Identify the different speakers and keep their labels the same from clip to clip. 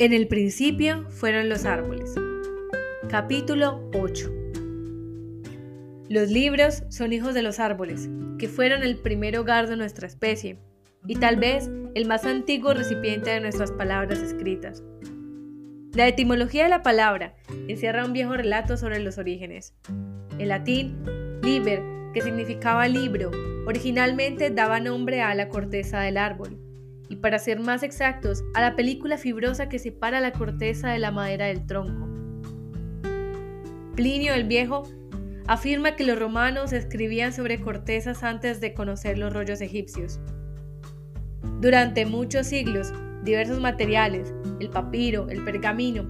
Speaker 1: En el principio fueron los árboles. Capítulo 8. Los libros son hijos de los árboles, que fueron el primer hogar de nuestra especie, y tal vez el más antiguo recipiente de nuestras palabras escritas. La etimología de la palabra encierra un viejo relato sobre los orígenes. En latín, liber, que significaba libro, originalmente daba nombre a la corteza del árbol y para ser más exactos, a la película fibrosa que separa la corteza de la madera del tronco. Plinio el Viejo afirma que los romanos escribían sobre cortezas antes de conocer los rollos egipcios. Durante muchos siglos, diversos materiales, el papiro, el pergamino,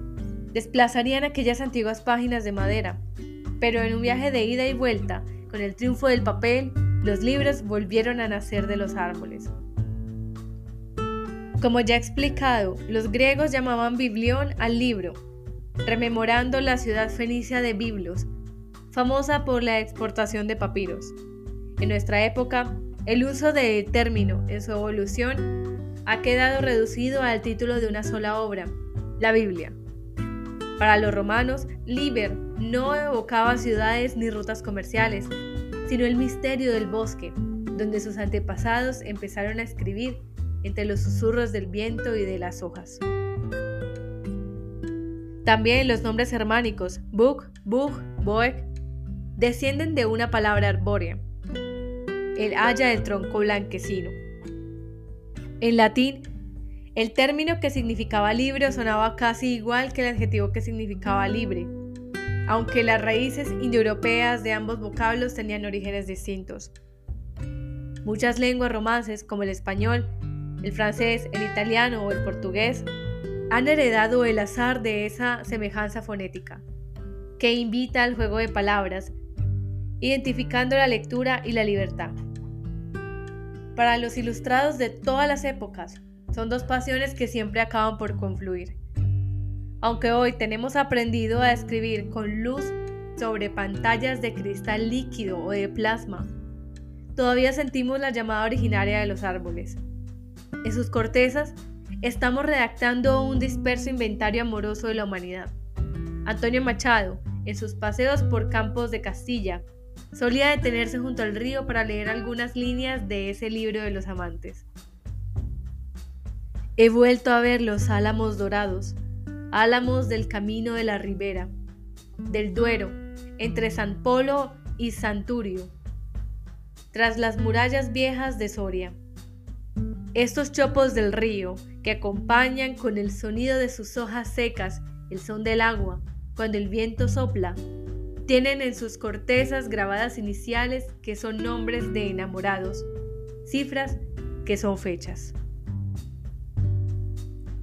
Speaker 1: desplazarían aquellas antiguas páginas de madera, pero en un viaje de ida y vuelta, con el triunfo del papel, los libros volvieron a nacer de los árboles. Como ya explicado, los griegos llamaban biblión al libro, rememorando la ciudad fenicia de Biblos, famosa por la exportación de papiros. En nuestra época, el uso del término en su evolución ha quedado reducido al título de una sola obra, la Biblia. Para los romanos, Liber no evocaba ciudades ni rutas comerciales, sino el misterio del bosque, donde sus antepasados empezaron a escribir entre los susurros del viento y de las hojas. También los nombres germánicos Bug, Bug, Boek descienden de una palabra arbórea, el haya del tronco blanquecino. En latín, el término que significaba libre sonaba casi igual que el adjetivo que significaba libre, aunque las raíces indoeuropeas de ambos vocablos tenían orígenes distintos. Muchas lenguas romances, como el español, el francés, el italiano o el portugués han heredado el azar de esa semejanza fonética, que invita al juego de palabras, identificando la lectura y la libertad. Para los ilustrados de todas las épocas, son dos pasiones que siempre acaban por confluir. Aunque hoy tenemos aprendido a escribir con luz sobre pantallas de cristal líquido o de plasma, todavía sentimos la llamada originaria de los árboles, en sus cortezas, estamos redactando un disperso inventario amoroso de la humanidad. Antonio Machado, en sus paseos por campos de Castilla, solía detenerse junto al río para leer algunas líneas de ese libro de los amantes. He vuelto a ver los álamos dorados, álamos del camino de la ribera, del Duero, entre San Polo y Santurio, tras las murallas viejas de Soria. Estos chopos del río, que acompañan con el sonido de sus hojas secas el son del agua, cuando el viento sopla, tienen en sus cortezas grabadas iniciales que son nombres de enamorados, cifras que son fechas.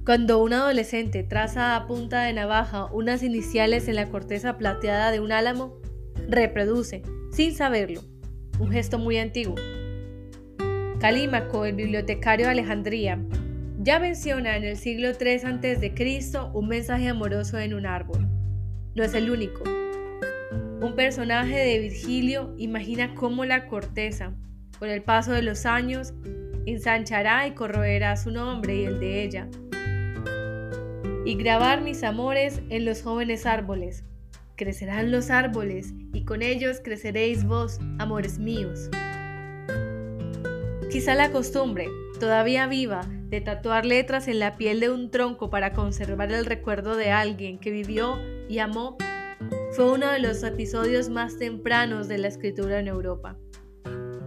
Speaker 1: Cuando un adolescente traza a punta de navaja unas iniciales en la corteza plateada de un álamo, reproduce, sin saberlo, un gesto muy antiguo, Calímaco, el bibliotecario de Alejandría, ya menciona en el siglo III a.C. un mensaje amoroso en un árbol. No es el único. Un personaje de Virgilio imagina cómo la corteza, con el paso de los años, ensanchará y corroerá su nombre y el de ella. Y grabar mis amores en los jóvenes árboles. Crecerán los árboles y con ellos creceréis vos, amores míos. Quizá la costumbre, todavía viva, de tatuar letras en la piel de un tronco para conservar el recuerdo de alguien que vivió y amó, fue uno de los episodios más tempranos de la escritura en Europa.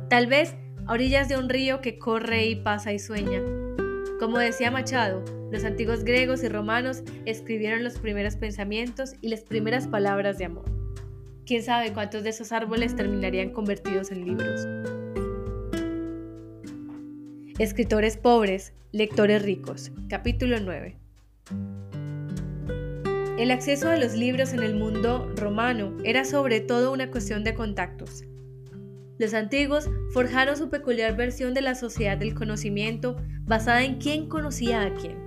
Speaker 1: Tal vez a orillas de un río que corre y pasa y sueña. Como decía Machado, los antiguos griegos y romanos escribieron los primeros pensamientos y las primeras palabras de amor. Quién sabe cuántos de esos árboles terminarían convertidos en libros. Escritores pobres, lectores ricos. Capítulo 9. El acceso a los libros en el mundo romano era sobre todo una cuestión de contactos. Los antiguos forjaron su peculiar versión de la sociedad del conocimiento basada en quién conocía a quién.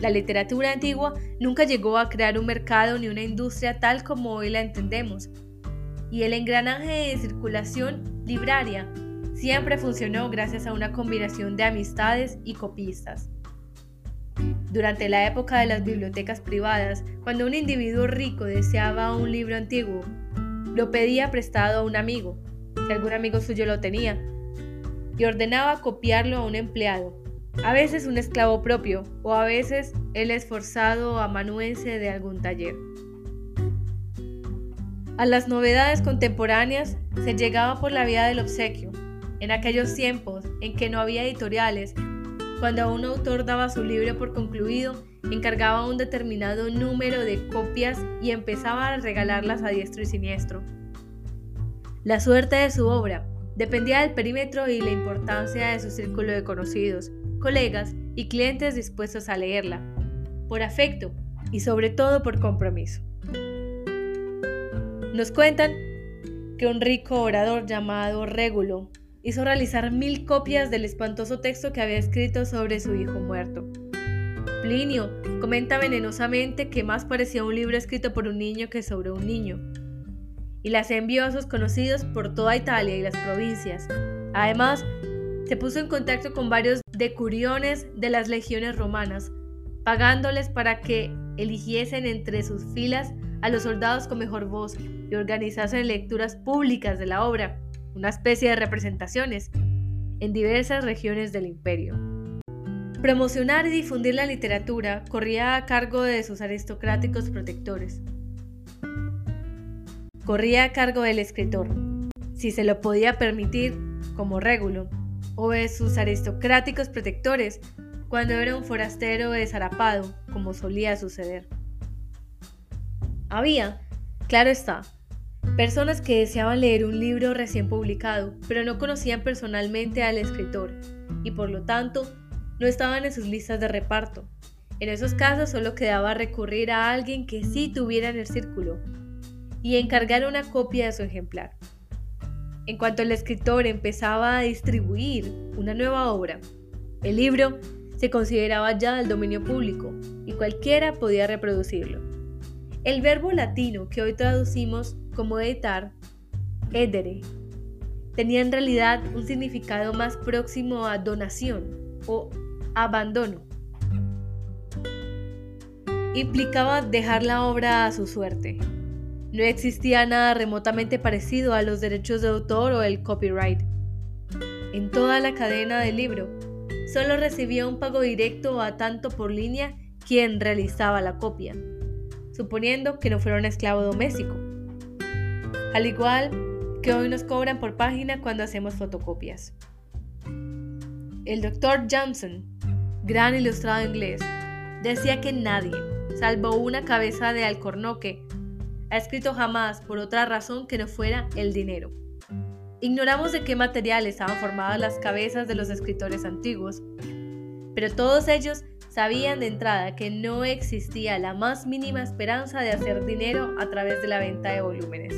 Speaker 1: La literatura antigua nunca llegó a crear un mercado ni una industria tal como hoy la entendemos, y el engranaje de circulación libraria siempre funcionó gracias a una combinación de amistades y copistas. Durante la época de las bibliotecas privadas, cuando un individuo rico deseaba un libro antiguo, lo pedía prestado a un amigo, si algún amigo suyo lo tenía, y ordenaba copiarlo a un empleado, a veces un esclavo propio o a veces el esforzado amanuense de algún taller. A las novedades contemporáneas se llegaba por la vía del obsequio, en aquellos tiempos en que no había editoriales cuando un autor daba su libro por concluido, encargaba un determinado número de copias y empezaba a regalarlas a diestro y siniestro. La suerte de su obra dependía del perímetro y la importancia de su círculo de conocidos, colegas y clientes dispuestos a leerla, por afecto y sobre todo por compromiso. Nos cuentan que un rico orador llamado Régulo hizo realizar mil copias del espantoso texto que había escrito sobre su hijo muerto. Plinio comenta venenosamente que más parecía un libro escrito por un niño que sobre un niño, y las envió a sus conocidos por toda Italia y las provincias. Además, se puso en contacto con varios decuriones de las legiones romanas, pagándoles para que eligiesen entre sus filas a los soldados con mejor voz y organizasen lecturas públicas de la obra una especie de representaciones, en diversas regiones del imperio. Promocionar y difundir la literatura corría a cargo de sus aristocráticos protectores. Corría a cargo del escritor, si se lo podía permitir, como régulo, o de sus aristocráticos protectores, cuando era un forastero desarapado, como solía suceder. Había, claro está, Personas que deseaban leer un libro recién publicado, pero no conocían personalmente al escritor y por lo tanto no estaban en sus listas de reparto. En esos casos solo quedaba recurrir a alguien que sí tuviera en el círculo y encargar una copia de su ejemplar. En cuanto el escritor empezaba a distribuir una nueva obra, el libro se consideraba ya del dominio público y cualquiera podía reproducirlo. El verbo latino que hoy traducimos como editar, edere, tenía en realidad un significado más próximo a donación o abandono. Implicaba dejar la obra a su suerte. No existía nada remotamente parecido a los derechos de autor o el copyright. En toda la cadena del libro, solo recibía un pago directo a tanto por línea quien realizaba la copia, suponiendo que no fuera un esclavo doméstico al igual que hoy nos cobran por página cuando hacemos fotocopias. El Dr. Johnson, gran ilustrado inglés, decía que nadie, salvo una cabeza de alcornoque, ha escrito jamás por otra razón que no fuera el dinero. Ignoramos de qué material estaban formadas las cabezas de los escritores antiguos, pero todos ellos sabían de entrada que no existía la más mínima esperanza de hacer dinero a través de la venta de volúmenes.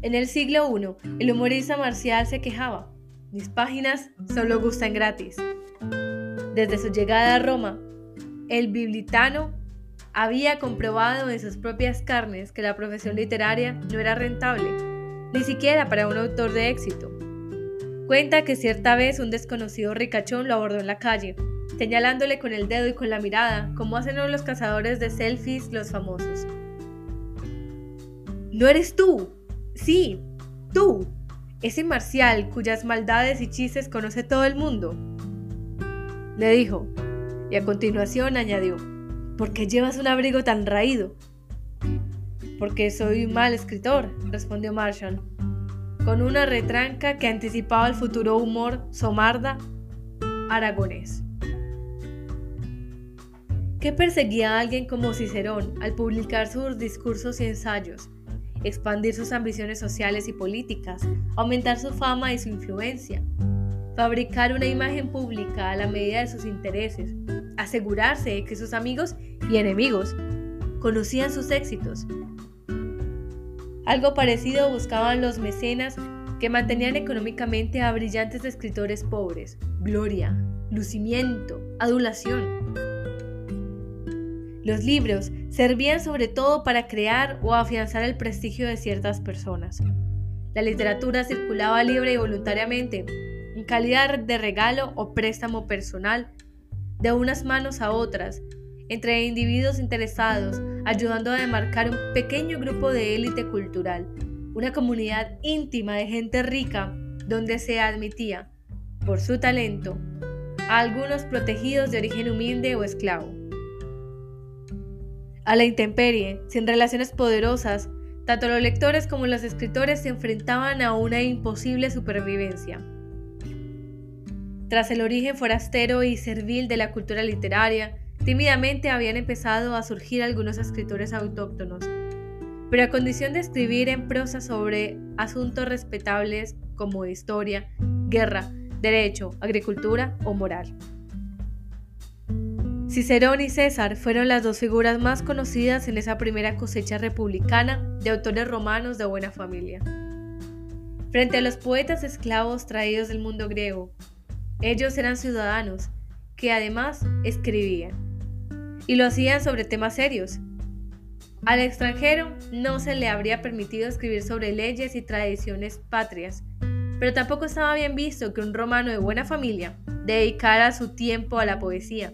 Speaker 1: En el siglo I, el humorista marcial se quejaba, mis páginas solo gustan gratis. Desde su llegada a Roma, el biblitano había comprobado en sus propias carnes que la profesión literaria no era rentable, ni siquiera para un autor de éxito. Cuenta que cierta vez un desconocido ricachón lo abordó en la calle, señalándole con el dedo y con la mirada, como hacen los cazadores de selfies los famosos. ¿No eres tú? Sí, tú, ese marcial cuyas maldades y chistes conoce todo el mundo. Le dijo, y a continuación añadió, ¿por qué llevas un abrigo tan raído? Porque soy un mal escritor, respondió Marshall, con una retranca que anticipaba el futuro humor somarda aragonés. ¿Qué perseguía a alguien como Cicerón al publicar sus discursos y ensayos? expandir sus ambiciones sociales y políticas, aumentar su fama y su influencia, fabricar una imagen pública a la medida de sus intereses, asegurarse de que sus amigos y enemigos conocían sus éxitos. Algo parecido buscaban los mecenas que mantenían económicamente a brillantes escritores pobres, gloria, lucimiento, adulación. Los libros servían sobre todo para crear o afianzar el prestigio de ciertas personas. La literatura circulaba libre y voluntariamente, en calidad de regalo o préstamo personal de unas manos a otras, entre individuos interesados, ayudando a demarcar un pequeño grupo de élite cultural, una comunidad íntima de gente rica donde se admitía, por su talento, a algunos protegidos de origen humilde o esclavo. A la intemperie, sin relaciones poderosas, tanto los lectores como los escritores se enfrentaban a una imposible supervivencia. Tras el origen forastero y servil de la cultura literaria, tímidamente habían empezado a surgir algunos escritores autóctonos, pero a condición de escribir en prosa sobre asuntos respetables como historia, guerra, derecho, agricultura o moral. Cicerón y César fueron las dos figuras más conocidas en esa primera cosecha republicana de autores romanos de buena familia. Frente a los poetas esclavos traídos del mundo griego, ellos eran ciudadanos que además escribían, y lo hacían sobre temas serios. Al extranjero no se le habría permitido escribir sobre leyes y tradiciones patrias, pero tampoco estaba bien visto que un romano de buena familia dedicara su tiempo a la poesía,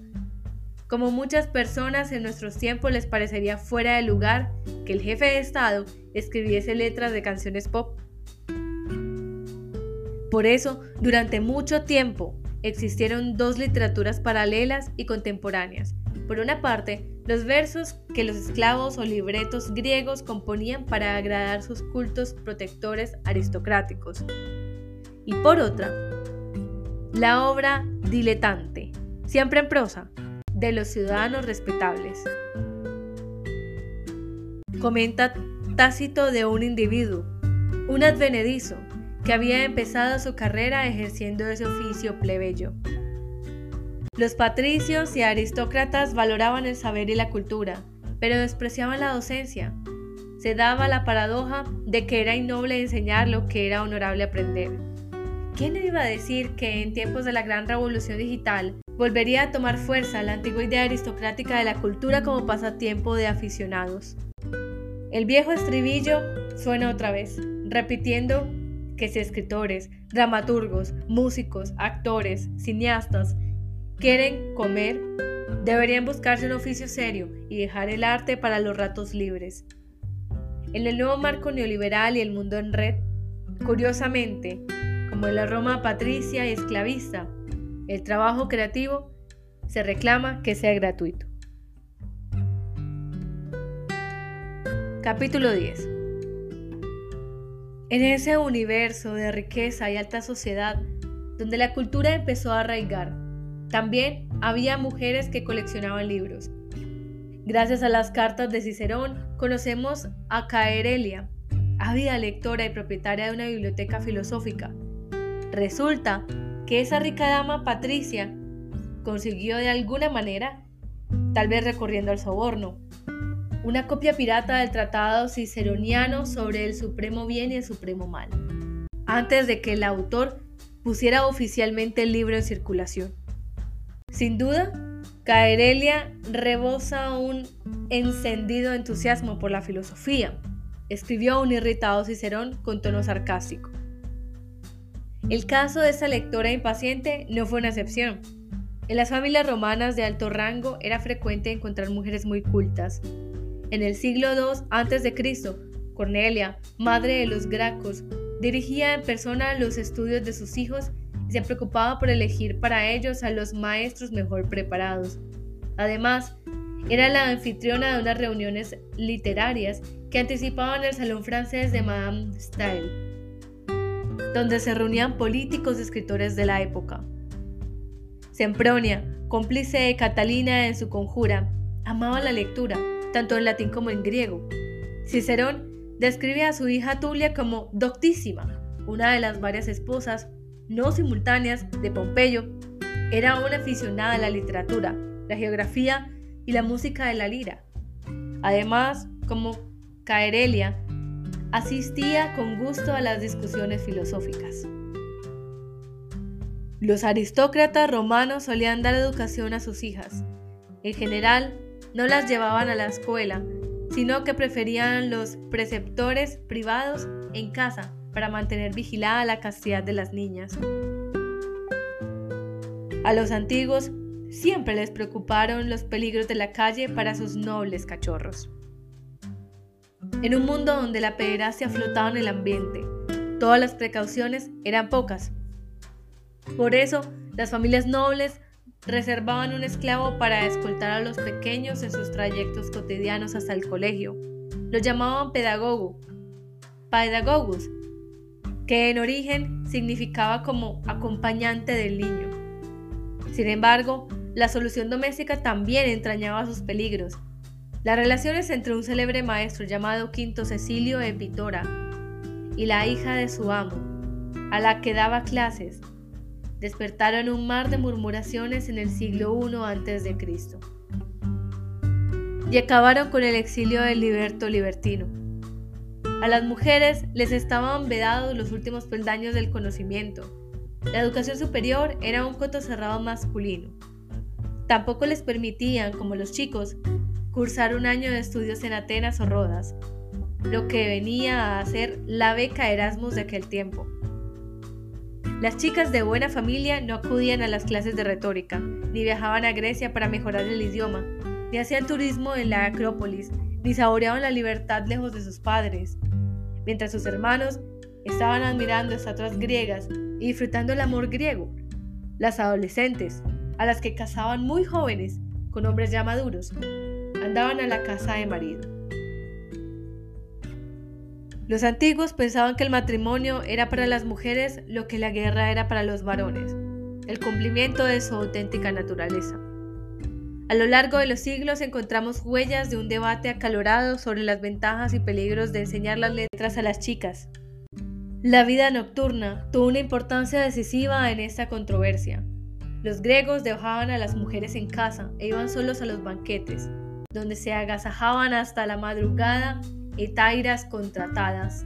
Speaker 1: como muchas personas en nuestros tiempos les parecería fuera de lugar que el jefe de Estado escribiese letras de canciones pop. Por eso, durante mucho tiempo, existieron dos literaturas paralelas y contemporáneas. Por una parte, los versos que los esclavos o libretos griegos componían para agradar sus cultos protectores aristocráticos. Y por otra, la obra diletante, siempre en prosa, de los ciudadanos respetables. Comenta Tácito de un individuo, un advenedizo, que había empezado su carrera ejerciendo ese oficio plebeyo. Los patricios y aristócratas valoraban el saber y la cultura, pero despreciaban la docencia. Se daba la paradoja de que era innoble enseñar lo que era honorable aprender. ¿Quién iba a decir que en tiempos de la gran revolución digital volvería a tomar fuerza la antigua idea aristocrática de la cultura como pasatiempo de aficionados. El viejo estribillo suena otra vez, repitiendo que si escritores, dramaturgos, músicos, actores, cineastas quieren comer, deberían buscarse un oficio serio y dejar el arte para los ratos libres. En el nuevo marco neoliberal y el mundo en red, curiosamente, como en la Roma patricia y esclavista, el trabajo creativo se reclama que sea gratuito. Capítulo 10. En ese universo de riqueza y alta sociedad, donde la cultura empezó a arraigar, también había mujeres que coleccionaban libros. Gracias a las cartas de Cicerón, conocemos a Caerelia, ávida lectora y propietaria de una biblioteca filosófica. Resulta que esa rica dama Patricia consiguió de alguna manera, tal vez recorriendo al soborno, una copia pirata del tratado ciceroniano sobre el supremo bien y el supremo mal, antes de que el autor pusiera oficialmente el libro en circulación. Sin duda, Caerelia rebosa un encendido entusiasmo por la filosofía. Escribió un irritado Cicerón con tono sarcástico. El caso de esa lectora impaciente no fue una excepción. En las familias romanas de alto rango era frecuente encontrar mujeres muy cultas. En el siglo II a.C., Cornelia, madre de los Gracos, dirigía en persona los estudios de sus hijos se preocupaba por elegir para ellos a los maestros mejor preparados. Además, era la anfitriona de unas reuniones literarias que anticipaban el salón francés de Madame Stael donde se reunían políticos y escritores de la época. Sempronia, cómplice de Catalina en su conjura, amaba la lectura, tanto en latín como en griego. Cicerón describe a su hija Tulia como doctísima, una de las varias esposas, no simultáneas, de Pompeyo. Era una aficionada a la literatura, la geografía y la música de la lira. Además, como Caerelia, asistía con gusto a las discusiones filosóficas. Los aristócratas romanos solían dar educación a sus hijas. En general, no las llevaban a la escuela, sino que preferían los preceptores privados en casa para mantener vigilada la castidad de las niñas. A los antiguos siempre les preocuparon los peligros de la calle para sus nobles cachorros. En un mundo donde la pederastia flotaba en el ambiente, todas las precauciones eran pocas. Por eso, las familias nobles reservaban un esclavo para escoltar a los pequeños en sus trayectos cotidianos hasta el colegio. Lo llamaban pedagogo, pedagogus, que en origen significaba como acompañante del niño. Sin embargo, la solución doméstica también entrañaba sus peligros. Las relaciones entre un célebre maestro llamado Quinto Cecilio Epitora y la hija de su amo, a la que daba clases, despertaron un mar de murmuraciones en el siglo I a.C. y acabaron con el exilio del liberto libertino. A las mujeres les estaban vedados los últimos peldaños del conocimiento. La educación superior era un coto cerrado masculino. Tampoco les permitían, como los chicos, cursar un año de estudios en Atenas o Rodas, lo que venía a ser la beca Erasmus de aquel tiempo. Las chicas de buena familia no acudían a las clases de retórica, ni viajaban a Grecia para mejorar el idioma, ni hacían turismo en la Acrópolis, ni saboreaban la libertad lejos de sus padres, mientras sus hermanos estaban admirando estatuas griegas y disfrutando el amor griego. Las adolescentes, a las que casaban muy jóvenes, con hombres ya maduros, andaban a la casa de marido. Los antiguos pensaban que el matrimonio era para las mujeres lo que la guerra era para los varones, el cumplimiento de su auténtica naturaleza. A lo largo de los siglos encontramos huellas de un debate acalorado sobre las ventajas y peligros de enseñar las letras a las chicas. La vida nocturna tuvo una importancia decisiva en esta controversia. Los griegos dejaban a las mujeres en casa e iban solos a los banquetes, donde se agasajaban hasta la madrugada etairas contratadas.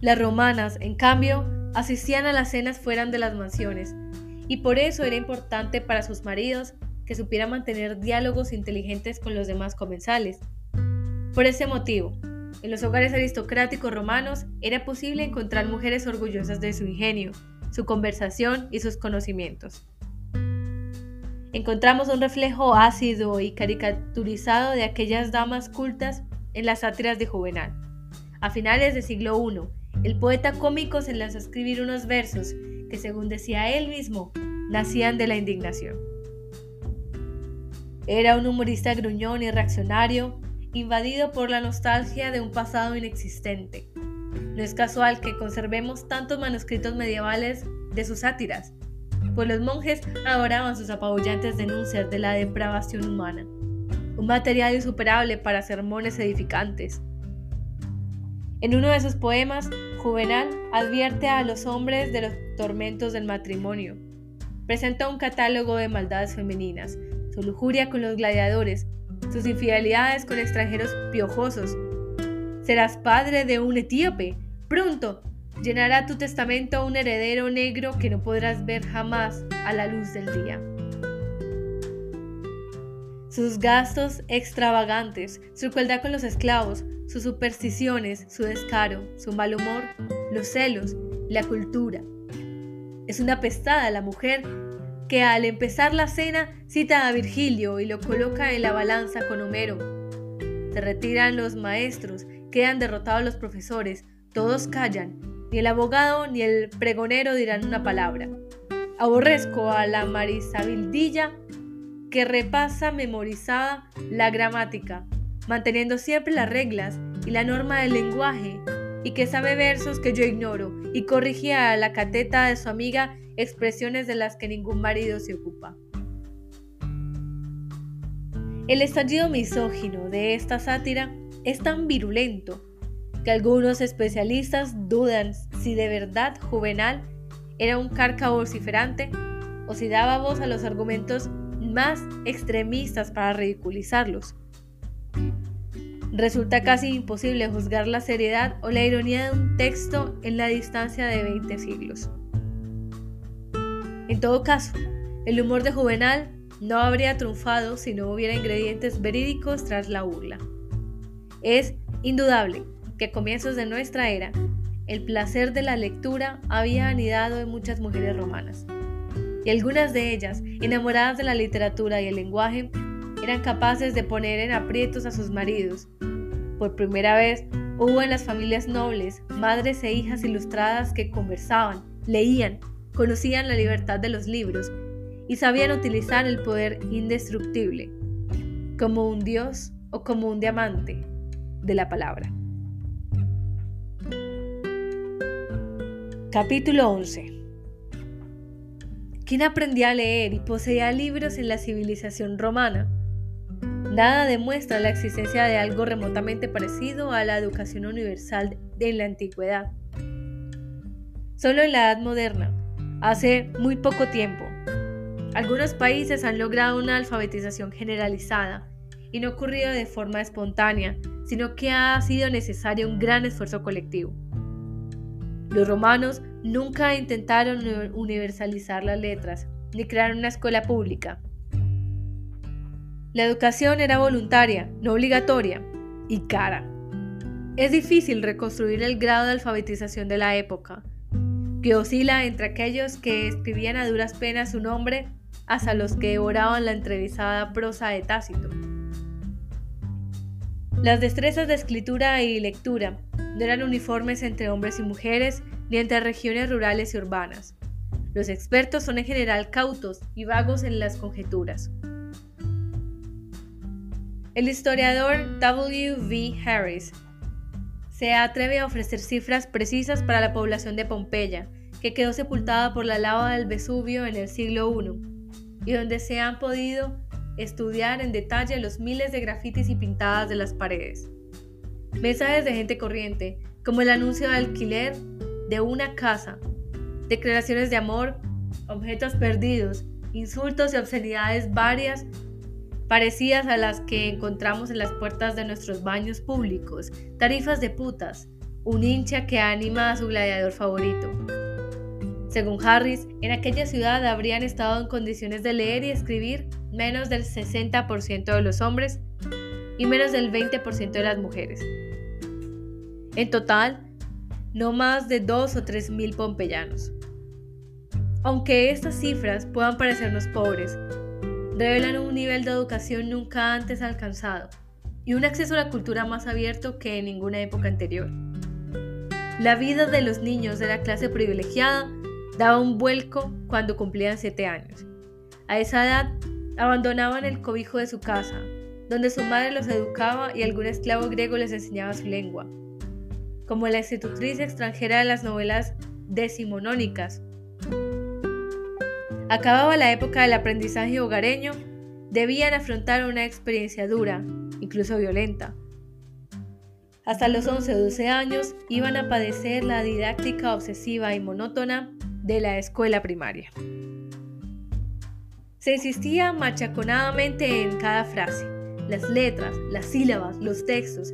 Speaker 1: Las romanas, en cambio, asistían a las cenas fuera de las mansiones, y por eso era importante para sus maridos que supieran mantener diálogos inteligentes con los demás comensales. Por ese motivo, en los hogares aristocráticos romanos era posible encontrar mujeres orgullosas de su ingenio, su conversación y sus conocimientos. Encontramos un reflejo ácido y caricaturizado de aquellas damas cultas en las sátiras de Juvenal. A finales del siglo I, el poeta cómico se lanzó a escribir unos versos que, según decía él mismo, nacían de la indignación. Era un humorista gruñón y reaccionario, invadido por la nostalgia de un pasado inexistente. No es casual que conservemos tantos manuscritos medievales de sus sátiras, pues los monjes adoraban sus apabullantes denuncias de la depravación humana un material insuperable para sermones edificantes. En uno de sus poemas, Juvenal advierte a los hombres de los tormentos del matrimonio. Presenta un catálogo de maldades femeninas, su lujuria con los gladiadores, sus infidelidades con extranjeros piojosos. Serás padre de un etíope. Pronto llenará tu testamento un heredero negro que no podrás ver jamás a la luz del día sus gastos extravagantes, su crueldad con los esclavos, sus supersticiones, su descaro, su mal humor, los celos, la cultura. Es una pestada la mujer que al empezar la cena cita a Virgilio y lo coloca en la balanza con Homero. Se retiran los maestros, quedan derrotados los profesores, todos callan, ni el abogado ni el pregonero dirán una palabra. Aborrezco a la Marisabildilla que repasa memorizada la gramática, manteniendo siempre las reglas y la norma del lenguaje, y que sabe versos que yo ignoro, y corrigía a la cateta de su amiga expresiones de las que ningún marido se ocupa. El estallido misógino de esta sátira es tan virulento que algunos especialistas dudan si de verdad Juvenal era un carca vociferante o si daba voz a los argumentos más extremistas para ridiculizarlos. Resulta casi imposible juzgar la seriedad o la ironía de un texto en la distancia de 20 siglos. En todo caso, el humor de Juvenal no habría triunfado si no hubiera ingredientes verídicos tras la burla. Es indudable que a comienzos de nuestra era, el placer de la lectura había anidado en muchas mujeres romanas. y algunas de ellas, enamoradas de la literatura y el lenguaje, eran capaces de poner en aprietos a sus maridos. Por primera vez hubo en las familias nobles madres e hijas ilustradas que conversaban, leían, conocían la libertad de los libros y sabían utilizar el poder indestructible, como un dios o como un diamante de la palabra. Capítulo 11 ¿Quién aprendía a leer y poseía libros en la civilización romana? Nada demuestra la existencia de algo remotamente parecido a la educación universal en la antigüedad. Solo en la Edad Moderna, hace muy poco tiempo, algunos países han logrado una alfabetización generalizada y no ocurrido de forma espontánea, sino que ha sido necesario un gran esfuerzo colectivo. Los romanos nunca intentaron universalizar las letras, ni crear una escuela pública. La educación era voluntaria, no obligatoria, y cara. Es difícil reconstruir el grado de alfabetización de la época, que oscila entre aquellos que escribían a duras penas su nombre hasta los que devoraban la entrevistada prosa de Tácito. Las destrezas de escritura y lectura no eran uniformes entre hombres y mujeres ni entre regiones rurales y urbanas. Los expertos son en general cautos y vagos en las conjeturas. El historiador W. V. Harris se atreve a ofrecer cifras precisas para la población de Pompeya, que quedó sepultada por la lava del Vesubio en el siglo I y donde se han podido estudiar en detalle los miles de grafitis y pintadas de las paredes. Mensajes de gente corriente, como el anuncio de alquiler de una casa, declaraciones de amor, objetos perdidos, insultos y obscenidades varias parecidas a las que encontramos en las puertas de nuestros baños públicos, tarifas de putas, un hincha que anima a su gladiador favorito. Según Harris, en aquella ciudad habrían estado en condiciones de leer y escribir menos del 60% de los hombres y menos del 20% de las mujeres. En total, no más de 2 o 3 mil pompeyanos. Aunque estas cifras puedan parecernos pobres, revelan un nivel de educación nunca antes alcanzado y un acceso a la cultura más abierto que en ninguna época anterior. La vida de los niños de la clase privilegiada daba un vuelco cuando cumplían siete años. A esa edad, abandonaban el cobijo de su casa, donde su madre los educaba y algún esclavo griego les enseñaba su lengua. Como la institutriz extranjera de las novelas decimonónicas. Acababa la época del aprendizaje hogareño, debían afrontar una experiencia dura, incluso violenta. Hasta los 11 o 12 años iban a padecer la didáctica obsesiva y monótona de la escuela primaria. Se insistía machaconadamente en cada frase, las letras, las sílabas, los textos,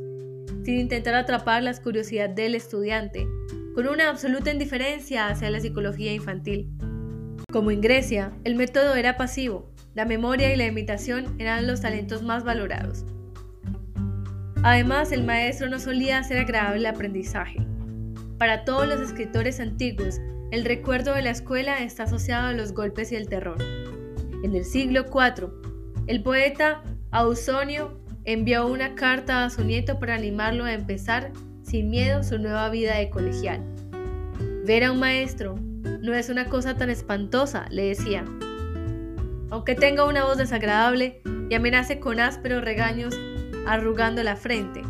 Speaker 1: sin intentar atrapar la curiosidad del estudiante, con una absoluta indiferencia hacia la psicología infantil. Como en Grecia, el método era pasivo, la memoria y la imitación eran los talentos más valorados. Además, el maestro no solía hacer agradable el aprendizaje. Para todos los escritores antiguos, el recuerdo de la escuela está asociado a los golpes y el terror. En el siglo IV, el poeta Ausonio envió una carta a su nieto para animarlo a empezar sin miedo su nueva vida de colegial. Ver a un maestro no es una cosa tan espantosa, le decía. Aunque tenga una voz desagradable y amenace con ásperos regaños arrugando la frente,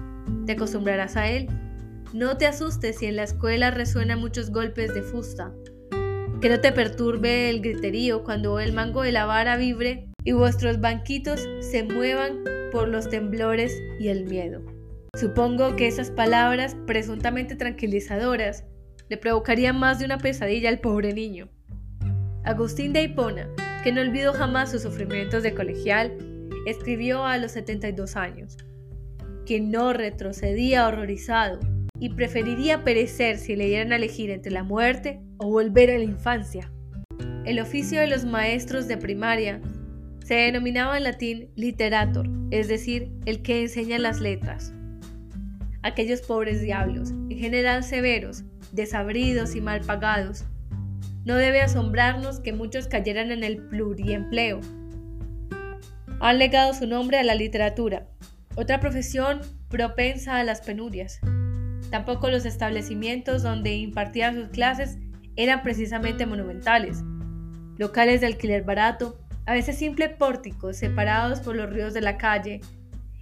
Speaker 1: te acostumbrarás a él no te asustes si en la escuela resuenan muchos golpes de fusta. Que no te perturbe el griterío cuando el mango de la vara vibre y vuestros banquitos se muevan por los temblores y el miedo. Supongo que esas palabras, presuntamente tranquilizadoras, le provocarían más de una pesadilla al pobre niño. Agustín de Hipona, que no olvidó jamás sus sufrimientos de colegial, escribió a los 72 años, que no retrocedía horrorizado y preferiría perecer si le dieran a elegir entre la muerte o volver a la infancia. El oficio de los maestros de primaria se denominaba en latín literator, es decir, el que enseña las letras. Aquellos pobres diablos, en general severos, desabridos y mal pagados, no debe asombrarnos que muchos cayeran en el pluriempleo. Han legado su nombre a la literatura, otra profesión propensa a las penurias. Tampoco los establecimientos donde impartían sus clases eran precisamente monumentales. Locales de alquiler barato, a veces simples pórticos separados por los ríos de la calle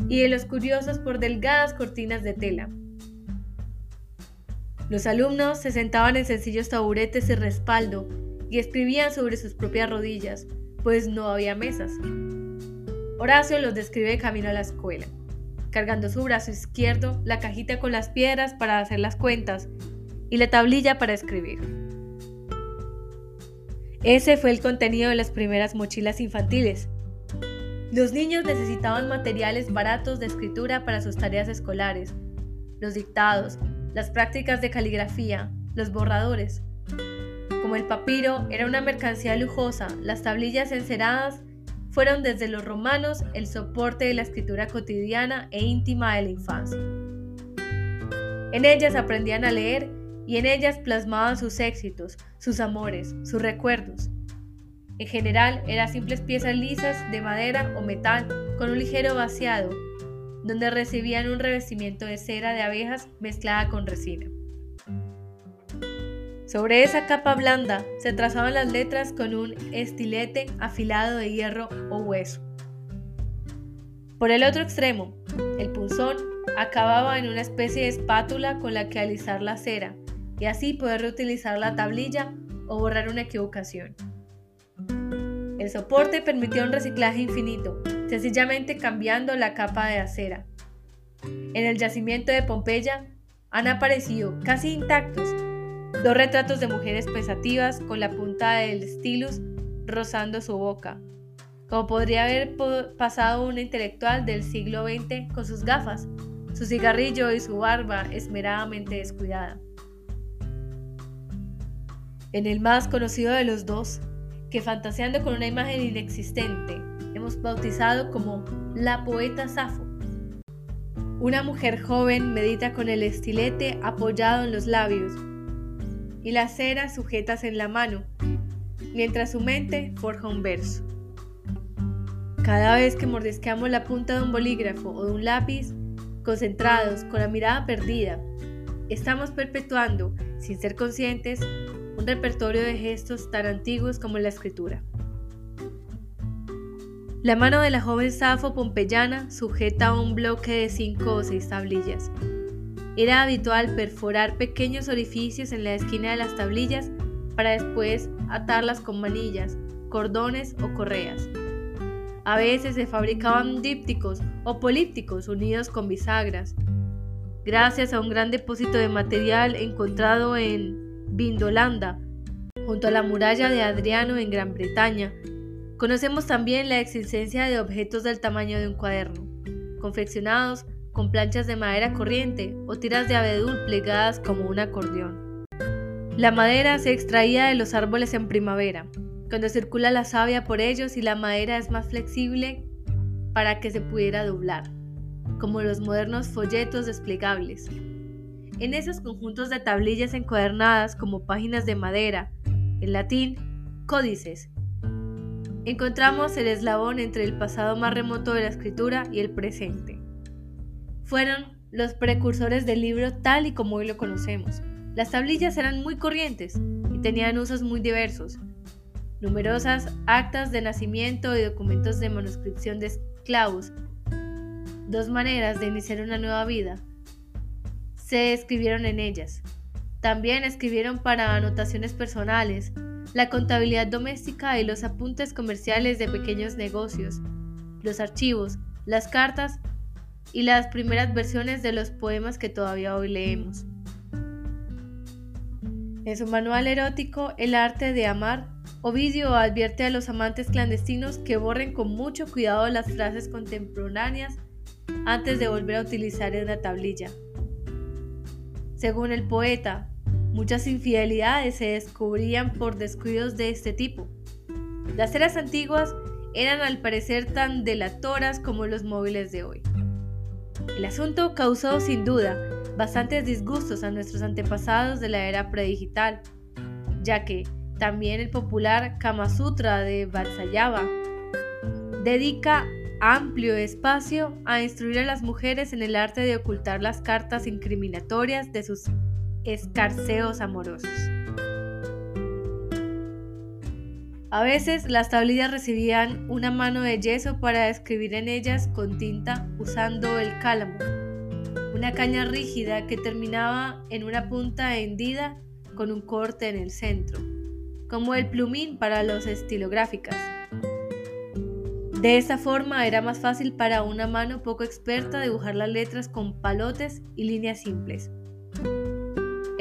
Speaker 1: y de los curiosos por delgadas cortinas de tela. Los alumnos se sentaban en sencillos taburetes y respaldo y escribían sobre sus propias rodillas, pues no había mesas. Horacio los describe camino a la escuela, cargando su brazo izquierdo la cajita con las piedras para hacer las cuentas y la tablilla para escribir. Ese fue el contenido de las primeras mochilas infantiles. Los niños necesitaban materiales baratos de escritura para sus tareas escolares, los dictados, las prácticas de caligrafía, los borradores. Como el papiro era una mercancía lujosa, las tablillas enceradas fueron desde los romanos el soporte de la escritura cotidiana e íntima de la infancia. En ellas aprendían a leer y en ellas plasmaban sus éxitos, sus amores, sus recuerdos. En general eran simples piezas lisas de madera o metal con un ligero vaciado donde recibían un revestimiento de cera de abejas mezclada con resina. Sobre esa capa blanda se trazaban las letras con un estilete afilado de hierro o hueso. Por el otro extremo, el punzón acababa en una especie de espátula con la que alisar la cera y así poder reutilizar la tablilla o borrar una equivocación. El soporte permitía un reciclaje infinito, sencillamente cambiando la capa de acera. En el yacimiento de Pompeya han aparecido, casi intactos, dos retratos de mujeres pensativas con la punta del stylus rozando su boca, como podría haber pasado una intelectual del siglo XX con sus gafas, su cigarrillo y su barba esmeradamente descuidada. En el más conocido de los dos, que fantaseando con una imagen inexistente, hemos bautizado como la poeta Safo. Una mujer joven medita con el estilete apoyado en los labios y las ceras sujetas en la mano, mientras su mente forja un verso. Cada vez que mordisqueamos la punta de un bolígrafo o de un lápiz, concentrados, con la mirada perdida, estamos perpetuando, sin ser conscientes, un repertorio de gestos tan antiguos como la escritura. La mano de la joven Safo pompeyana sujeta un bloque de cinco o seis tablillas. Era habitual perforar pequeños orificios en la esquina de las tablillas para después atarlas con manillas, cordones o correas. A veces se fabricaban dípticos o polípticos unidos con bisagras. Gracias a un gran depósito de material encontrado en Vindolanda, junto a la muralla de Adriano en Gran Bretaña, Conocemos también la existencia de objetos del tamaño de un cuaderno, confeccionados con planchas de madera corriente o tiras de abedul plegadas como un acordeón. La madera se extraía de los árboles en primavera, cuando circula la savia por ellos y la madera es más flexible para que se pudiera doblar, como los modernos folletos desplegables. En esos conjuntos de tablillas encuadernadas como páginas de madera, en latín, códices, encontramos el eslabón entre el pasado más remoto de la escritura y el presente. Fueron los precursores del libro tal y como hoy lo conocemos. Las tablillas eran muy corrientes y tenían usos muy diversos. Numerosas actas de nacimiento y documentos de manuscripción de esclavos, dos maneras de iniciar una nueva vida, se escribieron en ellas. También escribieron para anotaciones personales, la contabilidad doméstica y los apuntes comerciales de pequeños negocios, los archivos, las cartas y las primeras versiones de los poemas que todavía hoy leemos. En su manual erótico El arte de amar, Ovidio advierte a los amantes clandestinos que borren con mucho cuidado las frases contemporáneas antes de volver a utilizar una tablilla. Según el poeta, Muchas infidelidades se descubrían por descuidos de este tipo. Las eras antiguas eran al parecer tan delatoras como los móviles de hoy. El asunto causó sin duda bastantes disgustos a nuestros antepasados de la era predigital, ya que, también el popular Kama Sutra de Vatsayava, dedica amplio espacio a instruir a las mujeres en el arte de ocultar las cartas incriminatorias de sus escarceos amorosos. A veces las tablillas recibían una mano de yeso para escribir en ellas con tinta usando el cálamo, una caña rígida que terminaba en una punta hendida con un corte en el centro, como el plumín para los estilográficas. De esta forma era más fácil para una mano poco experta dibujar las letras con palotes y líneas simples.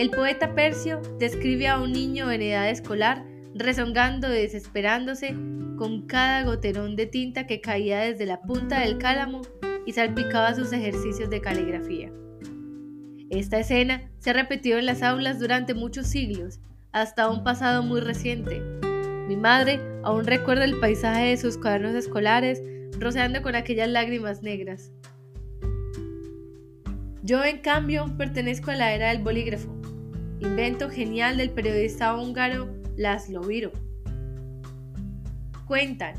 Speaker 1: El poeta Percio describe a un niño en edad escolar rezongando y desesperándose con cada goterón de tinta que caía desde la punta del cálamo y salpicaba sus ejercicios de caligrafía. Esta escena se ha repetido en las aulas durante muchos siglos, hasta un pasado muy reciente, mi madre aún recuerda el paisaje de sus cuadernos escolares, roceando con aquellas lágrimas negras. Yo, en cambio, pertenezco a la era del bolígrafo, invento genial del periodista húngaro Laszlo Viro. Cuentan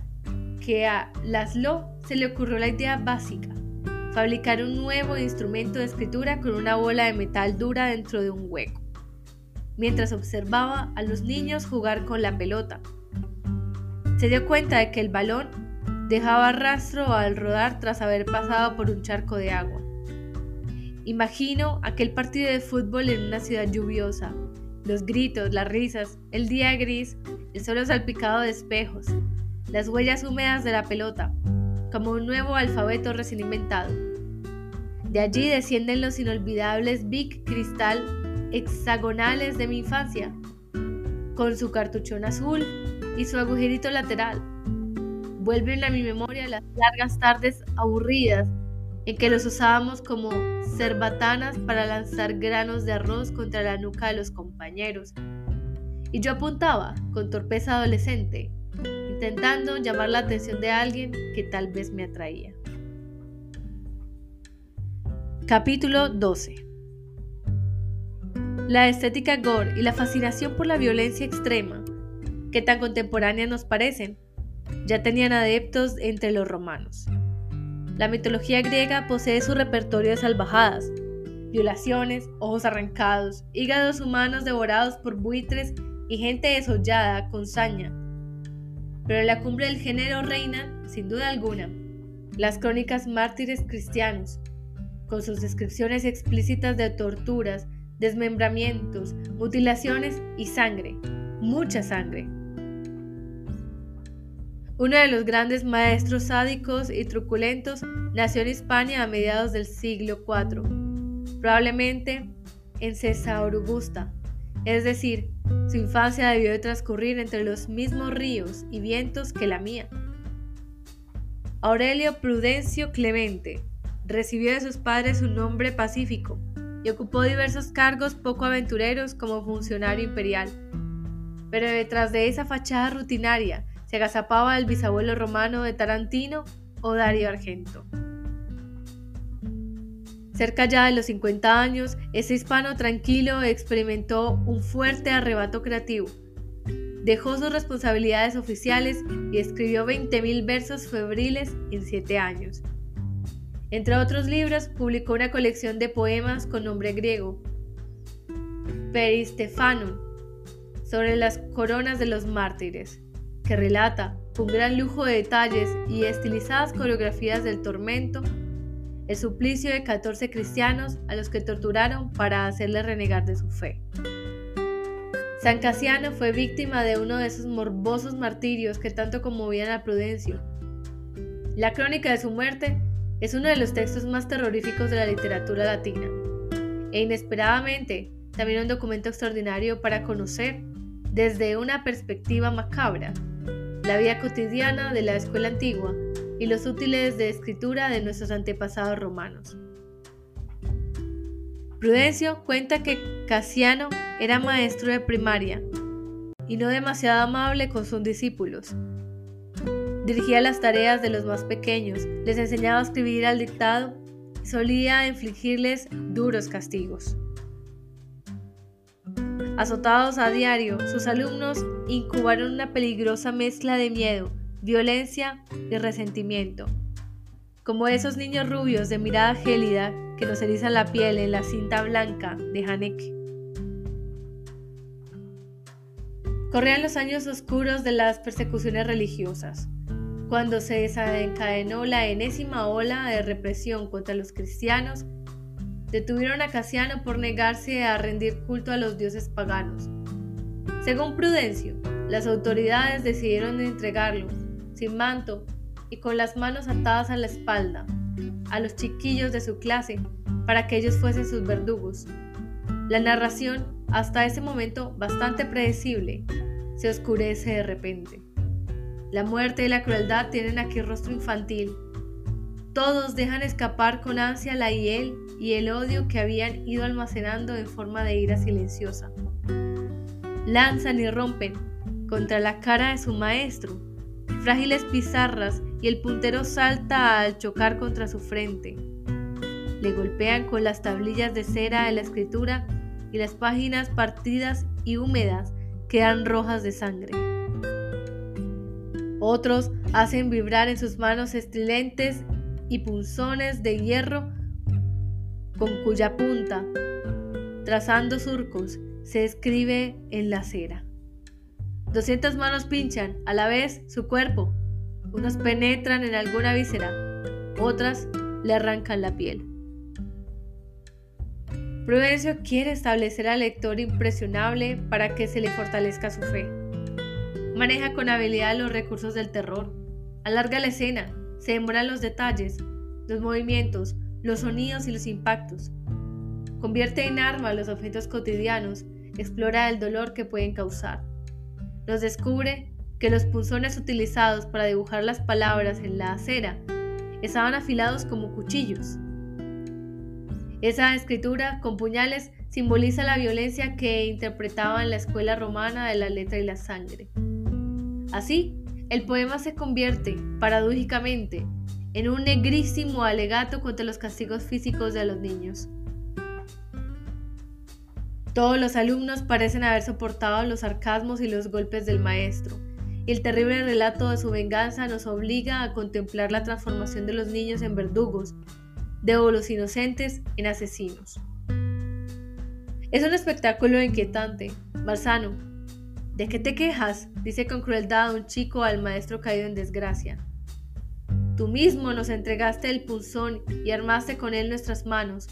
Speaker 1: que a Laszlo se le ocurrió la idea básica, fabricar un nuevo instrumento de escritura con una bola de metal dura dentro de un hueco, mientras observaba a los niños jugar con la pelota se dio cuenta de que el balón dejaba rastro al rodar tras haber pasado por un charco de agua. Imagino aquel partido de fútbol en una ciudad lluviosa, los gritos, las risas, el día gris, el suelo salpicado de espejos, las huellas húmedas de la pelota, como un nuevo alfabeto recién inventado. De allí descienden los inolvidables Big Cristal hexagonales de mi infancia, con su cartuchón azul, y su agujerito lateral. Vuelven a mi memoria las largas tardes aburridas en que los usábamos como cerbatanas para lanzar granos de arroz contra la nuca de los compañeros. Y yo apuntaba, con torpeza adolescente, intentando llamar la atención de alguien que tal vez me atraía. Capítulo 12 La estética gore y la fascinación por la violencia extrema que tan contemporáneas nos parecen, ya tenían adeptos entre los romanos. La mitología griega posee su repertorio de salvajadas, violaciones, ojos arrancados, hígados humanos devorados por buitres y gente desollada con saña. Pero en la cumbre del género reinan, sin duda alguna, las crónicas mártires cristianos, con sus descripciones explícitas de torturas, desmembramientos, mutilaciones y sangre, mucha sangre. Uno de los grandes maestros sádicos y truculentos nació en Hispania a mediados del siglo IV, probablemente en Augusta, es decir, su infancia debió de transcurrir entre los mismos ríos y vientos que la mía. Aurelio Prudencio Clemente recibió de sus padres un nombre pacífico y ocupó diversos cargos poco aventureros como funcionario imperial. Pero detrás de esa fachada rutinaria se agazapaba el bisabuelo romano de Tarantino o Dario Argento. Cerca ya de los 50 años, ese hispano tranquilo experimentó un fuerte arrebato creativo. Dejó sus responsabilidades oficiales y escribió 20.000 versos febriles en 7 años. Entre otros libros, publicó una colección de poemas con nombre griego, Peristefanum, sobre las coronas de los mártires que relata, con gran lujo de detalles y estilizadas coreografías del tormento, el suplicio de 14 cristianos a los que torturaron para hacerles renegar de su fe. San Casiano fue víctima de uno de esos morbosos martirios que tanto conmovían a Prudencio. La crónica de su muerte es uno de los textos más terroríficos de la literatura latina, e inesperadamente también un documento extraordinario para conocer, desde una perspectiva macabra, la vida cotidiana de la escuela antigua y los útiles de escritura de nuestros antepasados romanos. Prudencio cuenta que Casiano era maestro de primaria y no demasiado amable con sus discípulos. Dirigía las tareas de los más pequeños, les enseñaba a escribir al dictado y solía infligirles duros castigos. Azotados a diario, sus alumnos incubaron una peligrosa mezcla de miedo, violencia y resentimiento. Como esos niños rubios de mirada gélida que nos erizan la piel en la cinta blanca de Haneke. Corrían los años oscuros de las persecuciones religiosas, cuando se desencadenó la enésima ola de represión contra los cristianos detuvieron a Casiano por negarse a rendir culto a los dioses paganos. Según Prudencio, las autoridades decidieron entregarlo, sin manto y con las manos atadas a la espalda, a los chiquillos de su clase para que ellos fuesen sus verdugos. La narración, hasta ese momento bastante predecible, se oscurece de repente. La muerte y la crueldad tienen aquí rostro infantil. Todos dejan escapar con ansia la hiel y el odio que habían ido almacenando en forma de ira silenciosa. Lanzan y rompen contra la cara de su maestro frágiles pizarras y el puntero salta al chocar contra su frente. Le golpean con las tablillas de cera de la escritura y las páginas partidas y húmedas quedan rojas de sangre. Otros hacen vibrar en sus manos estridentes y punzones de hierro con cuya punta, trazando surcos, se escribe en la cera. Doscientas manos pinchan a la vez su cuerpo. Unos penetran en alguna víscera, otras le arrancan la piel. Prudencio quiere establecer al lector impresionable para que se le fortalezca su fe. Maneja con habilidad los recursos del terror. Alarga la escena, se demora los detalles, los movimientos, los sonidos y los impactos. Convierte en arma los objetos cotidianos, explora el dolor que pueden causar. Nos descubre que los punzones utilizados para dibujar las palabras en la acera estaban afilados como cuchillos. Esa escritura con puñales simboliza la violencia que interpretaba en la escuela romana de la letra y la sangre. Así, el poema se convierte, paradójicamente, en un negrísimo alegato contra los castigos físicos de los niños. Todos los alumnos parecen haber soportado los sarcasmos y los golpes del maestro, y el terrible relato de su venganza nos obliga a contemplar la transformación de los niños en verdugos, de los inocentes en asesinos. Es un espectáculo inquietante. Barzano, ¿de qué te quejas? dice con crueldad un chico al maestro caído en desgracia. Tú mismo nos entregaste el punzón y armaste con él nuestras manos.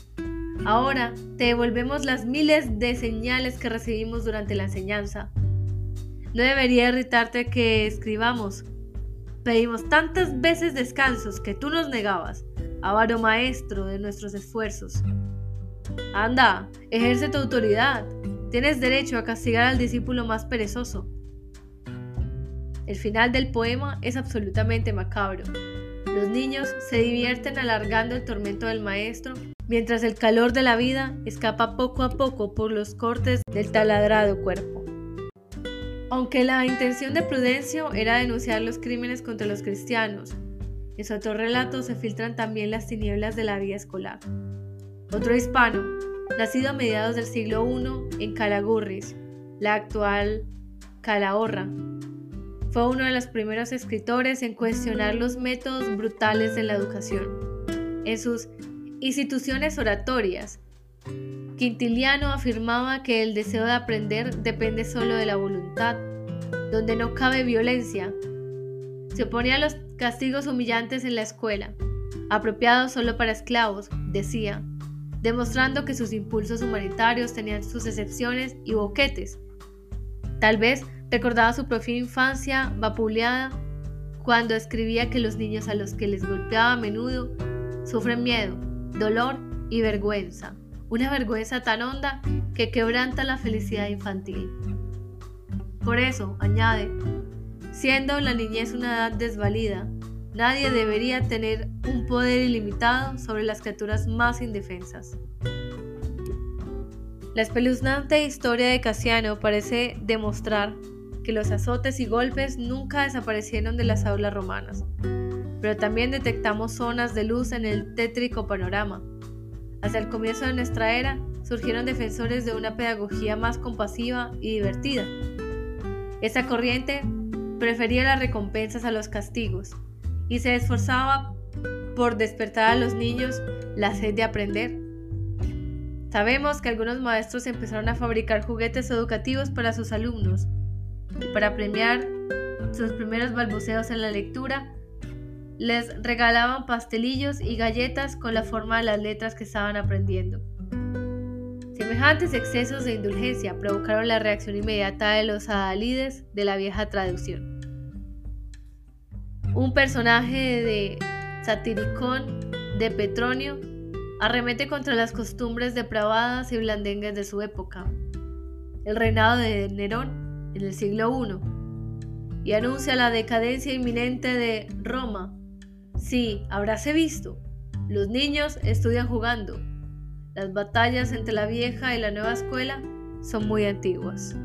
Speaker 1: Ahora te devolvemos las miles de señales que recibimos durante la enseñanza. No debería irritarte que escribamos. Pedimos tantas veces descansos que tú nos negabas, avaro maestro de nuestros esfuerzos. Anda, ejerce tu autoridad. Tienes derecho a castigar al discípulo más perezoso. El final del poema es absolutamente macabro. Los niños se divierten alargando el tormento del maestro, mientras el calor de la vida escapa poco a poco por los cortes del taladrado cuerpo. Aunque la intención de Prudencio era denunciar los crímenes contra los cristianos, en su otro relato se filtran también las tinieblas de la vida escolar. Otro hispano, nacido a mediados del siglo I en Calagurris, la actual Calahorra, fue uno de los primeros escritores en cuestionar los métodos brutales de la educación. En sus instituciones oratorias, Quintiliano afirmaba que el deseo de aprender depende solo de la voluntad, donde no cabe violencia. Se oponía a los castigos humillantes en la escuela, apropiados solo para esclavos, decía, demostrando que sus impulsos humanitarios tenían sus excepciones y boquetes. Tal vez Recordaba su propia infancia vapuleada cuando escribía que los niños a los que les golpeaba a menudo sufren miedo, dolor y vergüenza, una vergüenza tan honda que quebranta la felicidad infantil. Por eso, añade, siendo la niñez una edad desvalida, nadie debería tener un poder ilimitado sobre las criaturas más indefensas. La espeluznante historia de Casiano parece demostrar los azotes y golpes nunca desaparecieron de las aulas romanas, pero también detectamos zonas de luz en el tétrico panorama. Hacia el comienzo de nuestra era, surgieron defensores de una pedagogía más compasiva y divertida. Esa corriente prefería las recompensas a los castigos y se esforzaba por despertar a los niños la sed de aprender. Sabemos que algunos maestros empezaron a fabricar juguetes educativos para sus alumnos y para premiar sus primeros balbuceos en la lectura, les regalaban pastelillos y galletas con la forma de las letras que estaban aprendiendo. Semejantes excesos de indulgencia provocaron la reacción inmediata de los adalides de la vieja traducción. Un personaje de satiricón de Petronio arremete contra las costumbres depravadas y blandengues de su época, el reinado de Nerón en el siglo I, y anuncia la decadencia inminente de Roma. Sí, habráse visto. Los niños estudian jugando. Las batallas entre la vieja y la nueva escuela son muy antiguas.